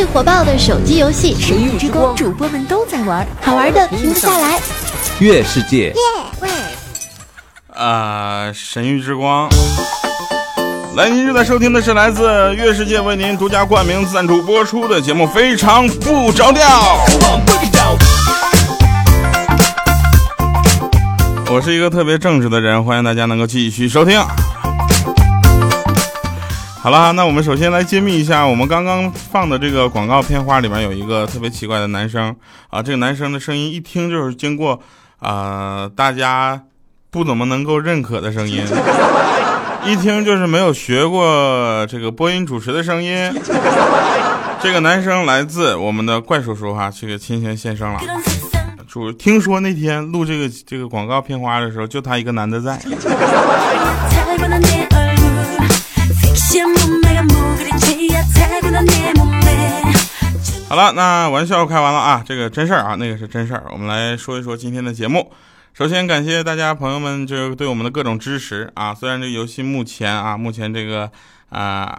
最火爆的手机游戏《神域之光》，主播们都在玩，好玩的停不下来。月世界，啊，神域之光。来，您正在收听的是来自月世界为您独家冠名赞助播出的节目《非常不着调》。我是一个特别正直的人，欢迎大家能够继续收听。好了，那我们首先来揭秘一下，我们刚刚放的这个广告片花里面有一个特别奇怪的男生啊，这个男生的声音一听就是经过啊大家不怎么能够认可的声音，一听就是没有学过这个播音主持的声音。这个男生来自我们的怪叔叔哈，这个亲情现身了。主听说那天录这个这个广告片花的时候，就他一个男的在。好了，那玩笑开完了啊，这个真事儿啊，那个是真事儿。我们来说一说今天的节目。首先感谢大家朋友们，就对我们的各种支持啊。虽然这个游戏目前啊，目前这个啊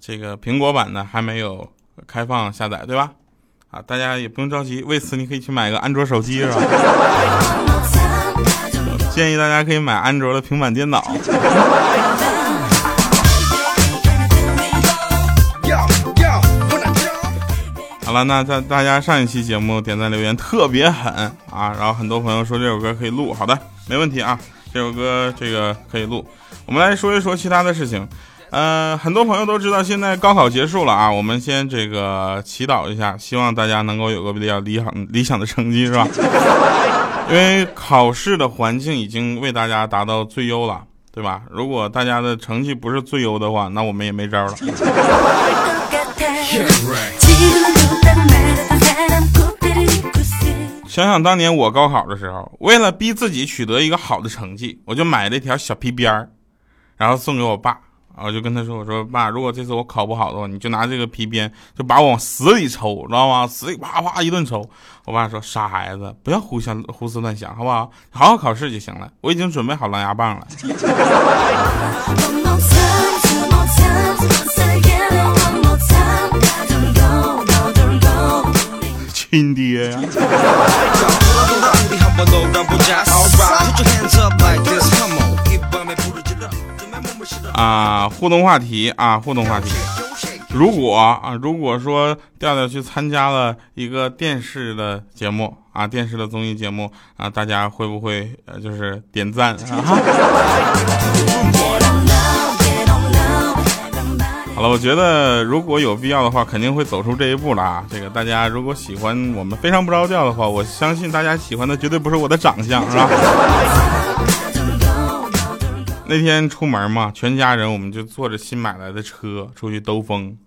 这个苹果版呢还没有开放下载，对吧？啊，大家也不用着急，为此你可以去买个安卓手机，是吧？建议大家可以买安卓的平板电脑。好了，那大大家上一期节目点赞留言特别狠啊，然后很多朋友说这首歌可以录，好的，没问题啊，这首歌这个可以录。我们来说一说其他的事情。呃，很多朋友都知道，现在高考结束了啊。我们先这个祈祷一下，希望大家能够有个比较理想理想的成绩，是吧？因为考试的环境已经为大家达到最优了，对吧？如果大家的成绩不是最优的话，那我们也没招了。想想当年我高考的时候，为了逼自己取得一个好的成绩，我就买了一条小皮鞭儿，然后送给我爸。我就跟他说：“我说爸，如果这次我考不好的话，你就拿这个皮鞭，就把我往死里抽，知道吗？死里啪啪一顿抽。”我爸说：“傻孩子，不要胡想胡思乱想，好不好？好好考试就行了。我已经准备好狼牙棒了。”亲爹呀！互动话题啊，互动话题。如果啊，如果说调调去参加了一个电视的节目啊，电视的综艺节目啊，大家会不会呃，就是点赞啊？好了，我觉得如果有必要的话，肯定会走出这一步了啊。这个大家如果喜欢我们非常不着调的话，我相信大家喜欢的绝对不是我的长相，是吧？那天出门嘛，全家人我们就坐着新买来的车出去兜风，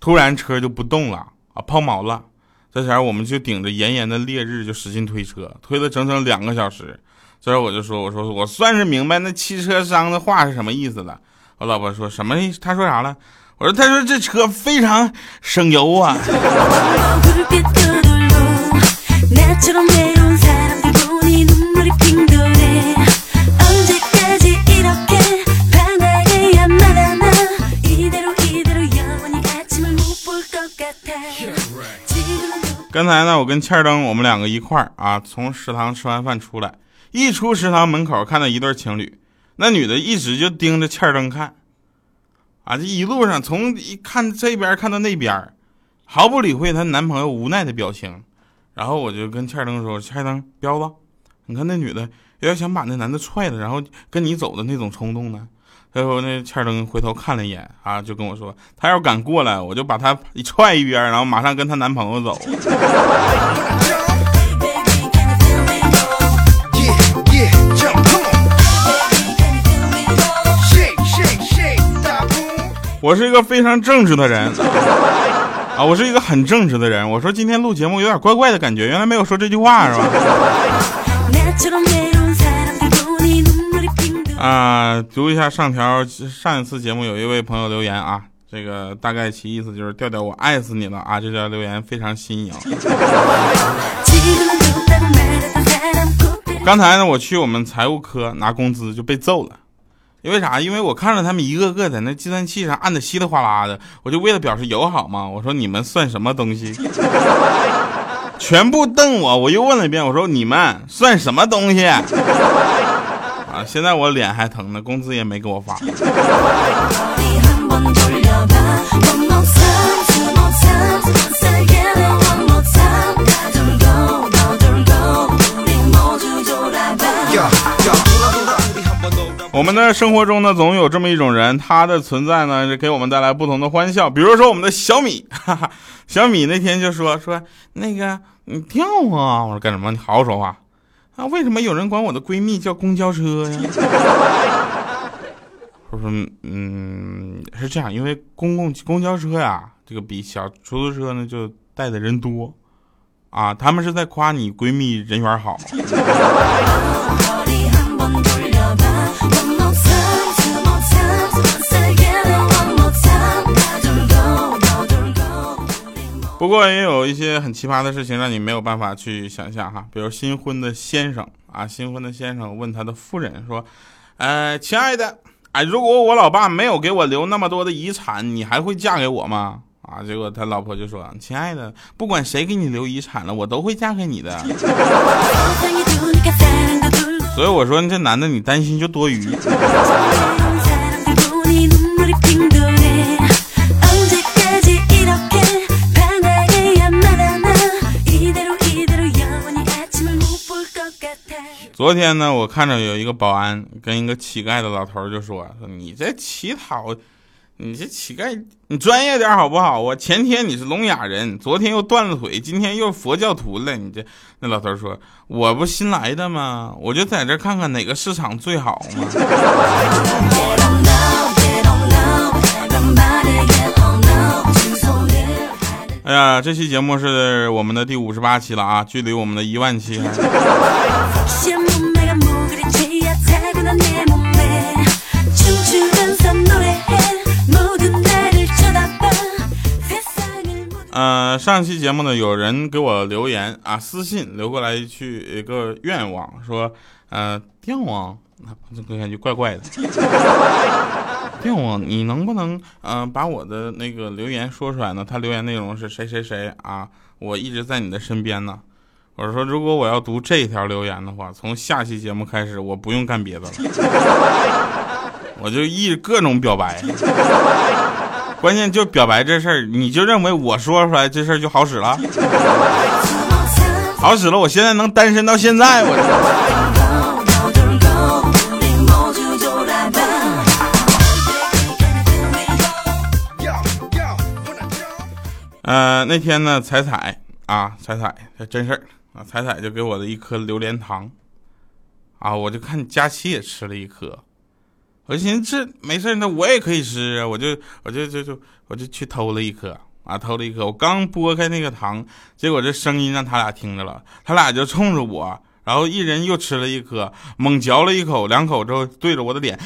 突然车就不动了啊，抛锚了。这前我们就顶着炎炎的烈日就使劲推车，推了整整两个小时。这时我就说：“我说我算是明白那汽车商的话是什么意思了。”我老婆说什么？他说啥了？我说他说这车非常省油啊。刚才呢，我跟欠儿登我们两个一块儿啊，从食堂吃完饭出来，一出食堂门口看到一对情侣，那女的一直就盯着欠儿登看，啊，这一路上从一看这边看到那边，毫不理会她男朋友无奈的表情，然后我就跟欠儿登说：“欠儿登，彪子，你看那女的有点想把那男的踹了，然后跟你走的那种冲动呢。”最后那欠儿登回头看了一眼啊，就跟我说：“他要敢过来，我就把他一踹一边，然后马上跟她男朋友走。”我是一个非常正直的人啊，我是一个很正直的人。我说今天录节目有点怪怪的感觉，原来没有说这句话是吧？啊，读一下上条。上一次节目有一位朋友留言啊，这个大概其意思就是调调我爱死你了啊！这条留言非常新颖。刚才呢，我去我们财务科拿工资就被揍了，因为啥？因为我看着他们一个个在那计算器上按的稀里哗啦的，我就为了表示友好嘛，我说你们算什么东西？全部瞪我，我又问了一遍，我说你们算什么东西？啊，现在我脸还疼呢，工资也没给我发。我们的生活中呢，总有这么一种人，他的存在呢，是给我们带来不同的欢笑。比如说我们的小米，哈哈，小米那天就说说那个你跳啊，我说干什么？你好好说话啊！为什么有人管我的闺蜜叫公交车呀？我说嗯，是这样，因为公共公交车呀，这个比小出租车呢就带的人多啊，他们是在夸你闺蜜人缘好。不过也有一些很奇葩的事情让你没有办法去想象哈，比如新婚的先生啊，新婚的先生问他的夫人说：“呃，亲爱的，哎，如果我老爸没有给我留那么多的遗产，你还会嫁给我吗？”啊，结果他老婆就说：“亲爱的，不管谁给你留遗产了，我都会嫁给你的。”所以我说，这男的你担心就多余。昨天呢，我看着有一个保安跟一个乞丐的老头就说：“说你这乞讨，你这乞丐，你专业点好不好？啊前天你是聋哑人，昨天又断了腿，今天又佛教徒了。你这……那老头说：我不新来的吗？我就在这看看哪个市场最好嘛。哎呀，这期节目是我们的第五十八期了啊，距离我们的一万期还。呃，上期节目呢，有人给我留言啊，私信留过来一句一个愿望，说，呃，电王，这感觉怪怪的。电王，你能不能，嗯，把我的那个留言说出来呢？他留言内容是谁谁谁啊？我一直在你的身边呢。我说，如果我要读这条留言的话，从下期节目开始，我不用干别的了，我就一各种表白。关键就表白这事儿，你就认为我说出来这事儿就好使了？好使了，我现在能单身到现在，我。呃，那天呢，彩彩啊，彩彩，这真事儿啊，彩彩就给我的一颗榴莲糖，啊，我就看佳琪也吃了一颗，我就寻思这没事那我也可以吃啊，我就我就就就我就去偷了一颗啊，偷了一颗，我刚剥开那个糖，结果这声音让他俩听着了，他俩就冲着我，然后一人又吃了一颗，猛嚼了一口，两口之后对着我的脸。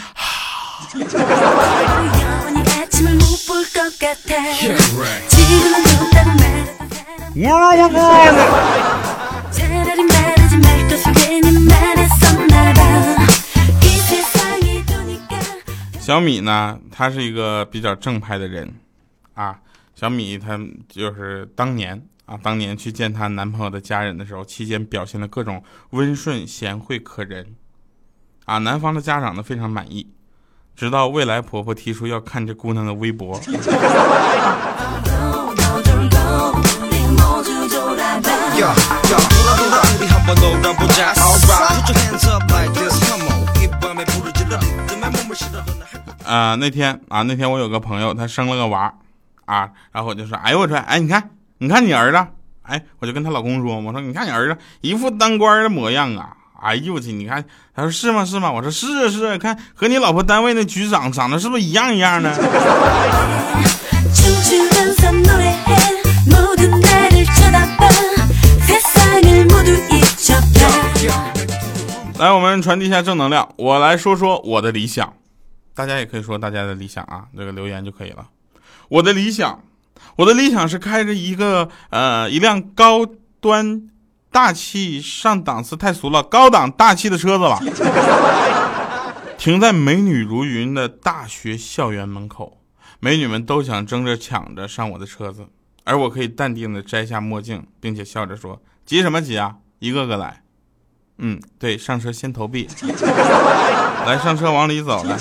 小米呢，他是一个比较正派的人啊。小米他就是当年啊，当年去见她男朋友的家人的时候，期间表现的各种温顺贤惠可人啊，男方的家长呢非常满意。直到未来婆婆提出要看这姑娘的微博。啊，那天啊，那天我有个朋友，他生了个娃，啊，然后我就说，哎呦我说，哎，你看，你看你儿子，哎，我就跟她老公说，我说你看你儿子一副当官的模样啊。哎呦我去！你看，他说是吗？是吗？我说是啊是啊，看和你老婆单位那局长长得是不是一样一样的？来，我们传递一下正能量。我来说说我的理想，大家也可以说大家的理想啊，这个留言就可以了。我的理想，我的理想是开着一个呃一辆高端。大气上档次太俗了，高档大气的车子了。停在美女如云的大学校园门口，美女们都想争着抢着上我的车子，而我可以淡定的摘下墨镜，并且笑着说：“急什么急啊，一个个来。”嗯，对，上车先投币，来上车往里走来。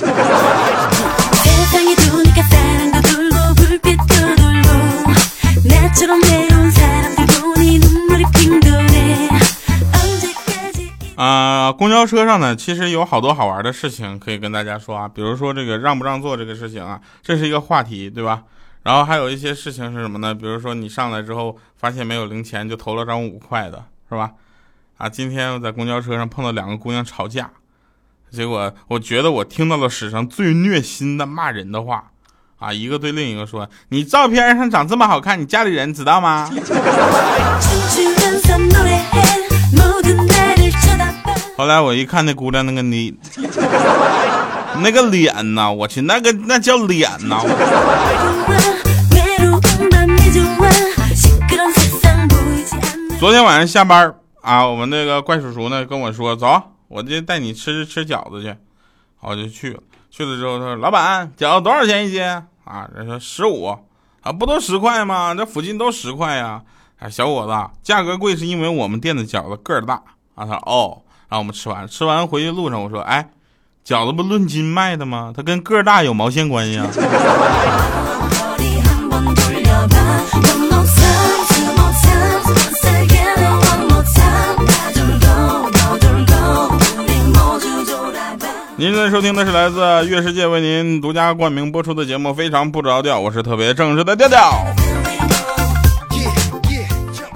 啊，公交车上呢，其实有好多好玩的事情可以跟大家说啊，比如说这个让不让座这个事情啊，这是一个话题，对吧？然后还有一些事情是什么呢？比如说你上来之后发现没有零钱，就投了张五块的，是吧？啊，今天我在公交车上碰到两个姑娘吵架，结果我觉得我听到了史上最虐心的骂人的话，啊，一个对另一个说：“你照片上长这么好看，你家里人知道吗？” 后来我一看那姑娘那个你那个脸呐，我去那个那叫脸呐！昨天晚上下班啊，我们那个怪叔叔呢跟我说走，我就带你吃吃饺子去，我就去了。去了之后他说老板饺子多少钱一斤啊？人说十五啊，不都十块吗？这附近都十块呀。啊，小伙子，价格贵是因为我们店的饺子个儿大啊。他说哦。然后我们吃完，吃完回去路上我说：“哎，饺子不论斤卖的吗？它跟个儿大有毛线关系啊？”您正在收听的是来自月世界为您独家冠名播出的节目《非常不着调》，我是特别正式的调调。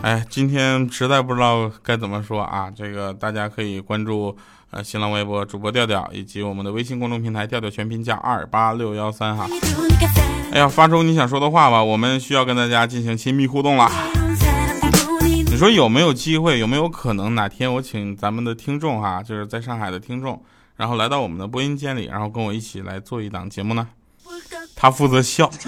哎，今天实在不知道该怎么说啊！这个大家可以关注呃新浪微博主播调调，以及我们的微信公众平台调调全拼加二八六幺三哈。哎呀，发出你想说的话吧，我们需要跟大家进行亲密互动了。你说有没有机会？有没有可能哪天我请咱们的听众哈，就是在上海的听众，然后来到我们的播音间里，然后跟我一起来做一档节目呢？他负责笑。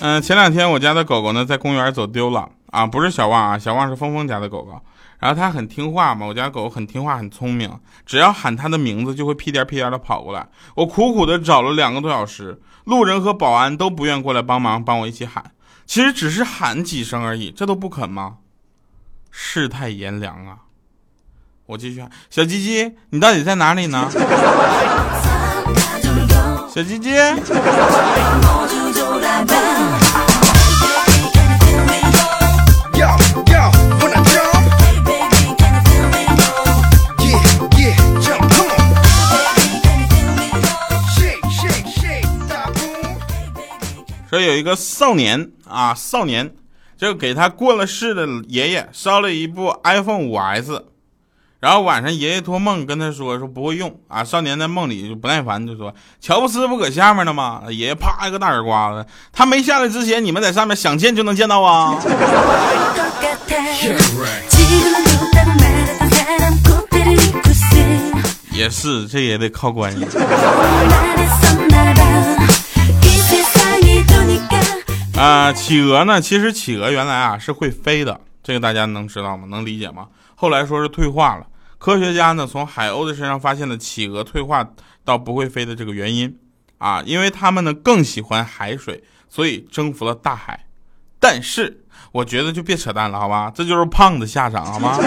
嗯，前两天我家的狗狗呢在公园走丢了啊，不是小旺啊，小旺是峰峰家的狗狗。然后它很听话嘛，我家狗很听话，很聪明，只要喊它的名字就会屁颠屁颠的跑过来。我苦苦的找了两个多小时，路人和保安都不愿过来帮忙，帮我一起喊。其实只是喊几声而已，这都不肯吗？世态炎凉啊！我继续喊，小鸡鸡，你到底在哪里呢？小鸡鸡。说有一个少年啊，少年就给他过了世的爷爷烧了一部 iPhone 五 S。然后晚上爷爷托梦跟他说说不会用啊，少年在梦里就不耐烦就说乔布斯不搁下面呢吗？爷爷啪一个大耳刮子，他没下来之前你们在上面想见就能见到啊。也是，这也得靠关系。啊，企鹅呢？其实企鹅原来啊是会飞的，这个大家能知道吗？能理解吗？后来说是退化了。科学家呢，从海鸥的身上发现了企鹅退化到不会飞的这个原因，啊，因为它们呢更喜欢海水，所以征服了大海。但是我觉得就别扯淡了，好吧？这就是胖的下场，好吗？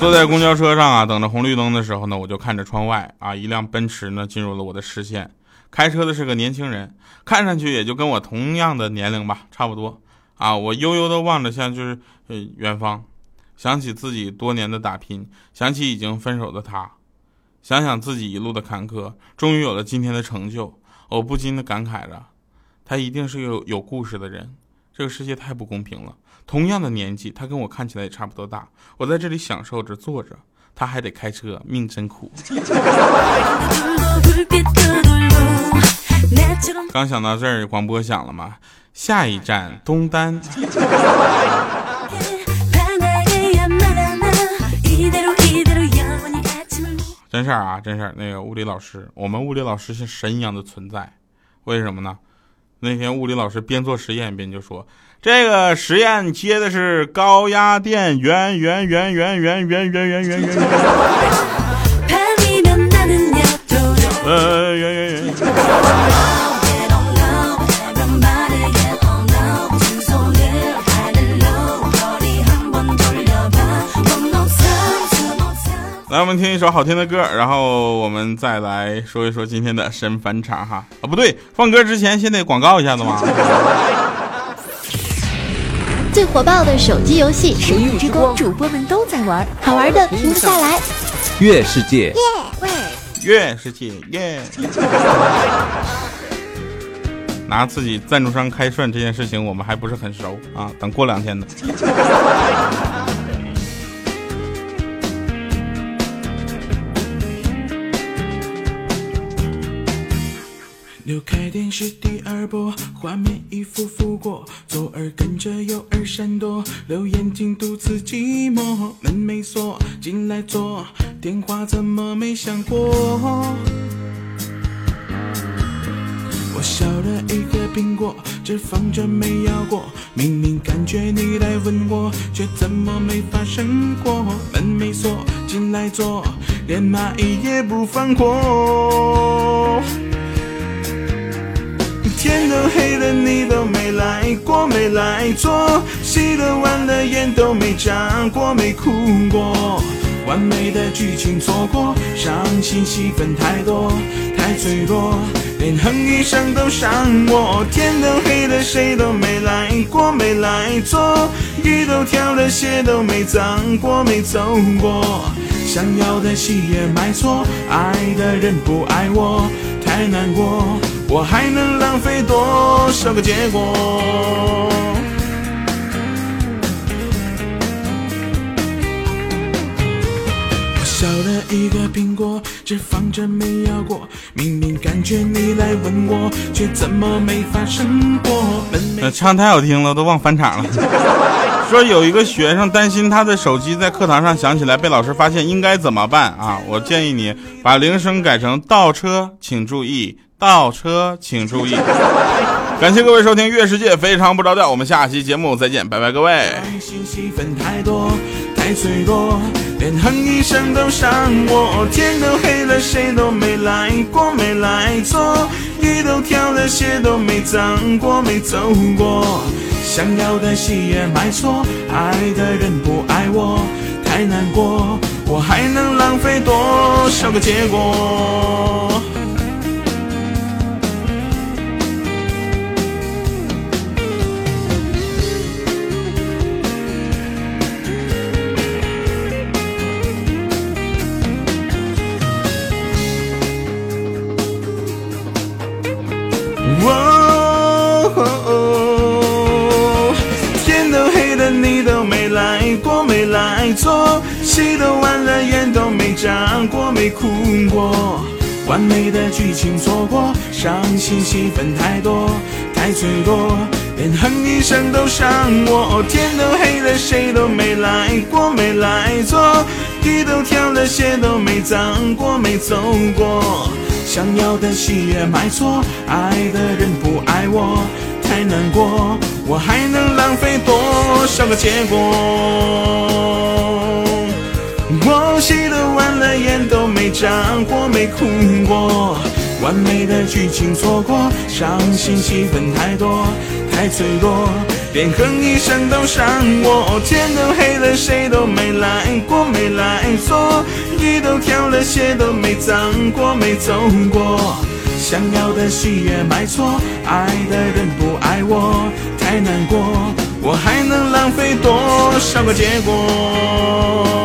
坐在公交车上啊，等着红绿灯的时候呢，我就看着窗外啊，一辆奔驰呢进入了我的视线。开车的是个年轻人，看上去也就跟我同样的年龄吧，差不多啊。我悠悠的望着，像就是呃远方，想起自己多年的打拼，想起已经分手的他，想想自己一路的坎坷，终于有了今天的成就，我不禁的感慨着，他一定是个有有故事的人。这个世界太不公平了，同样的年纪，他跟我看起来也差不多大，我在这里享受着坐着，他还得开车，命真苦。刚想到这儿，广播响了吗？下一站东单。真真事儿啊，真事儿。那个物理老师，我们物理老师是神一样的存在，为什么呢？那天物理老师边做实验边就说：“这个实验接的是高压电源源源源源源源源源源。”呃，源源源。来，我们听一首好听的歌，然后我们再来说一说今天的神返场哈。啊，不对，放歌之前先得广告一下子嘛。最火爆的手机游戏，神域之光，主播们都在玩，好玩的停不下来。月世界，月世界，耶！拿自己赞助商开涮这件事情，我们还不是很熟啊，等过两天的。开电视第二波，画面一幅幅过，左耳跟着右耳闪躲，留言进独自寂寞，门没锁，进来坐，电话怎么没响过？我削了一个苹果，只放着没咬过，明明感觉你来吻我，却怎么没发生过？门没锁，进来坐，连蚂蚁也不放过。天都黑了，你都没来过，没来坐，洗了碗了，眼都没眨过，没哭过，完美的剧情错过，伤心戏份太多，太脆弱，连哼一声都伤我。天都黑了，谁都没来过，没来坐，雨都跳了，鞋都没脏过，没走过，想要的戏也买错，爱的人不爱我，太难过。我还能浪费多少个结果？我削了一个苹果，只放着没咬过。明明感觉你来吻我，却怎么没发生过？呃，唱太好听了，都忘返场了。说有一个学生担心他的手机在课堂上响起来被老师发现，应该怎么办啊？我建议你把铃声改成倒车，请注意。倒车，请注意！感谢各位收听《月世界》，非常不着调。我们下期节目再见，拜拜，各位。太多，太脆弱，连哼一声都伤我。天都黑了，谁都没来过，没来坐，雨都跳了，鞋都没脏过，没走过。想要的戏也买错，爱的人不爱我，太难过。我还能浪费多少个结果？来过，没来坐，戏都完了，眼都没眨过，没哭过，完美的剧情错过，伤心戏份太多，太脆弱，连哼一声都伤我。天都黑了，谁都没来过，没来坐，地都跳了，鞋都没脏过，没走过。想要的戏也买错，爱的人不爱我，太难过。我还能浪费多少个结果？我洗都完了，眼都没眨过，没哭过。完美的剧情错过，伤心戏份太多，太脆弱，连哼一声都伤我。天都黑了，谁都没来过，没来坐，雨都跳了，鞋都没脏过，没走过。想要的戏也买错，爱的人不爱我，太难过。我还能浪费多少个结果？